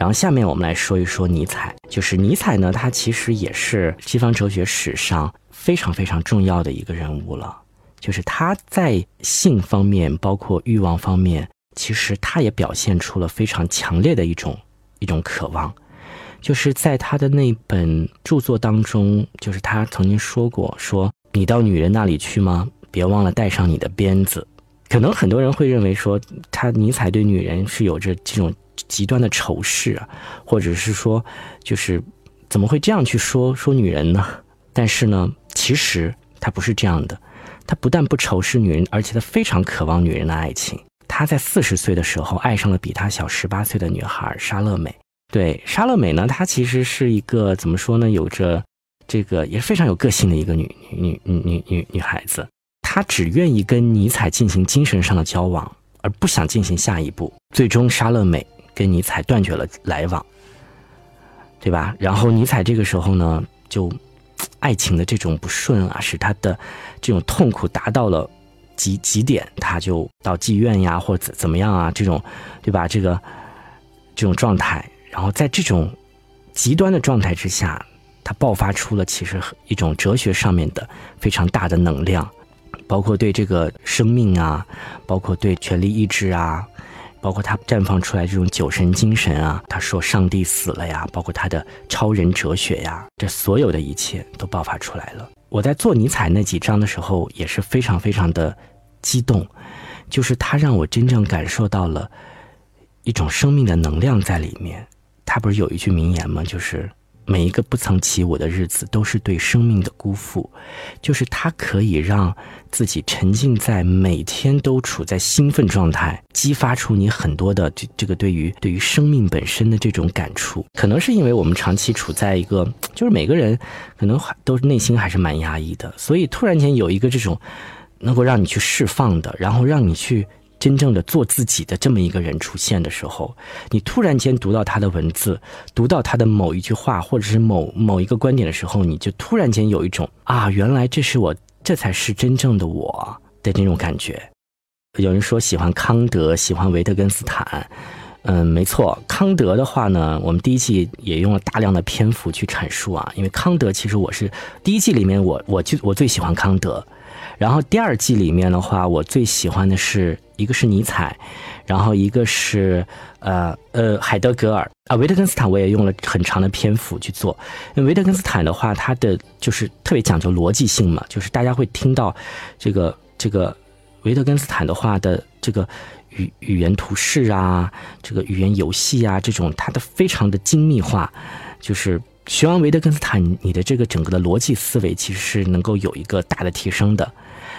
然后下面我们来说一说尼采，就是尼采呢，他其实也是西方哲学史上非常非常重要的一个人物了。就是他在性方面，包括欲望方面，其实他也表现出了非常强烈的一种一种渴望。就是在他的那本著作当中，就是他曾经说过：“说你到女人那里去吗？别忘了带上你的鞭子。”可能很多人会认为说，他尼采对女人是有着这种极端的仇视啊，或者是说，就是怎么会这样去说说女人呢？但是呢，其实他不是这样的。他不但不仇视女人，而且他非常渴望女人的爱情。他在四十岁的时候爱上了比他小十八岁的女孩莎乐美。对莎乐美呢，她其实是一个怎么说呢？有着这个也是非常有个性的一个女女女女女女孩子。他只愿意跟尼采进行精神上的交往，而不想进行下一步。最终，莎乐美跟尼采断绝了来往，对吧？然后尼采这个时候呢，就。爱情的这种不顺啊，使他的这种痛苦达到了极极点，他就到妓院呀，或者怎么样啊，这种，对吧？这个这种状态，然后在这种极端的状态之下，他爆发出了其实一种哲学上面的非常大的能量，包括对这个生命啊，包括对权力意志啊。包括他绽放出来这种酒神精神啊，他说上帝死了呀，包括他的超人哲学呀，这所有的一切都爆发出来了。我在做尼采那几章的时候也是非常非常的激动，就是他让我真正感受到了一种生命的能量在里面。他不是有一句名言吗？就是。每一个不曾起舞的日子，都是对生命的辜负。就是它可以让自己沉浸在每天都处在兴奋状态，激发出你很多的这这个对于对于生命本身的这种感触。可能是因为我们长期处在一个，就是每个人可能都内心还是蛮压抑的，所以突然间有一个这种能够让你去释放的，然后让你去。真正的做自己的这么一个人出现的时候，你突然间读到他的文字，读到他的某一句话，或者是某某一个观点的时候，你就突然间有一种啊，原来这是我，这才是真正的我的那种感觉。有人说喜欢康德，喜欢维特根斯坦，嗯，没错，康德的话呢，我们第一季也用了大量的篇幅去阐述啊，因为康德其实我是第一季里面我我就我最喜欢康德。然后第二季里面的话，我最喜欢的是一个是尼采，然后一个是呃呃海德格尔啊，维特根斯坦我也用了很长的篇幅去做。因为维特根斯坦的话，他的就是特别讲究逻辑性嘛，就是大家会听到这个这个维特根斯坦的话的这个语语言图式啊，这个语言游戏啊，这种它的非常的精密化，就是。学完维特根斯坦，你的这个整个的逻辑思维其实是能够有一个大的提升的。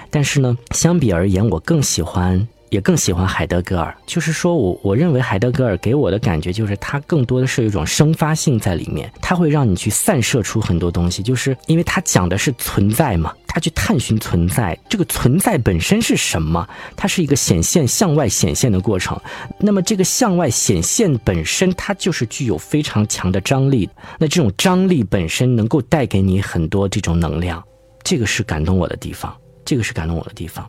但是呢，相比而言，我更喜欢。也更喜欢海德格尔，就是说我我认为海德格尔给我的感觉就是他更多的是一种生发性在里面，他会让你去散射出很多东西，就是因为他讲的是存在嘛，他去探寻存在，这个存在本身是什么？它是一个显现向外显现的过程，那么这个向外显现本身它就是具有非常强的张力，那这种张力本身能够带给你很多这种能量，这个是感动我的地方，这个是感动我的地方。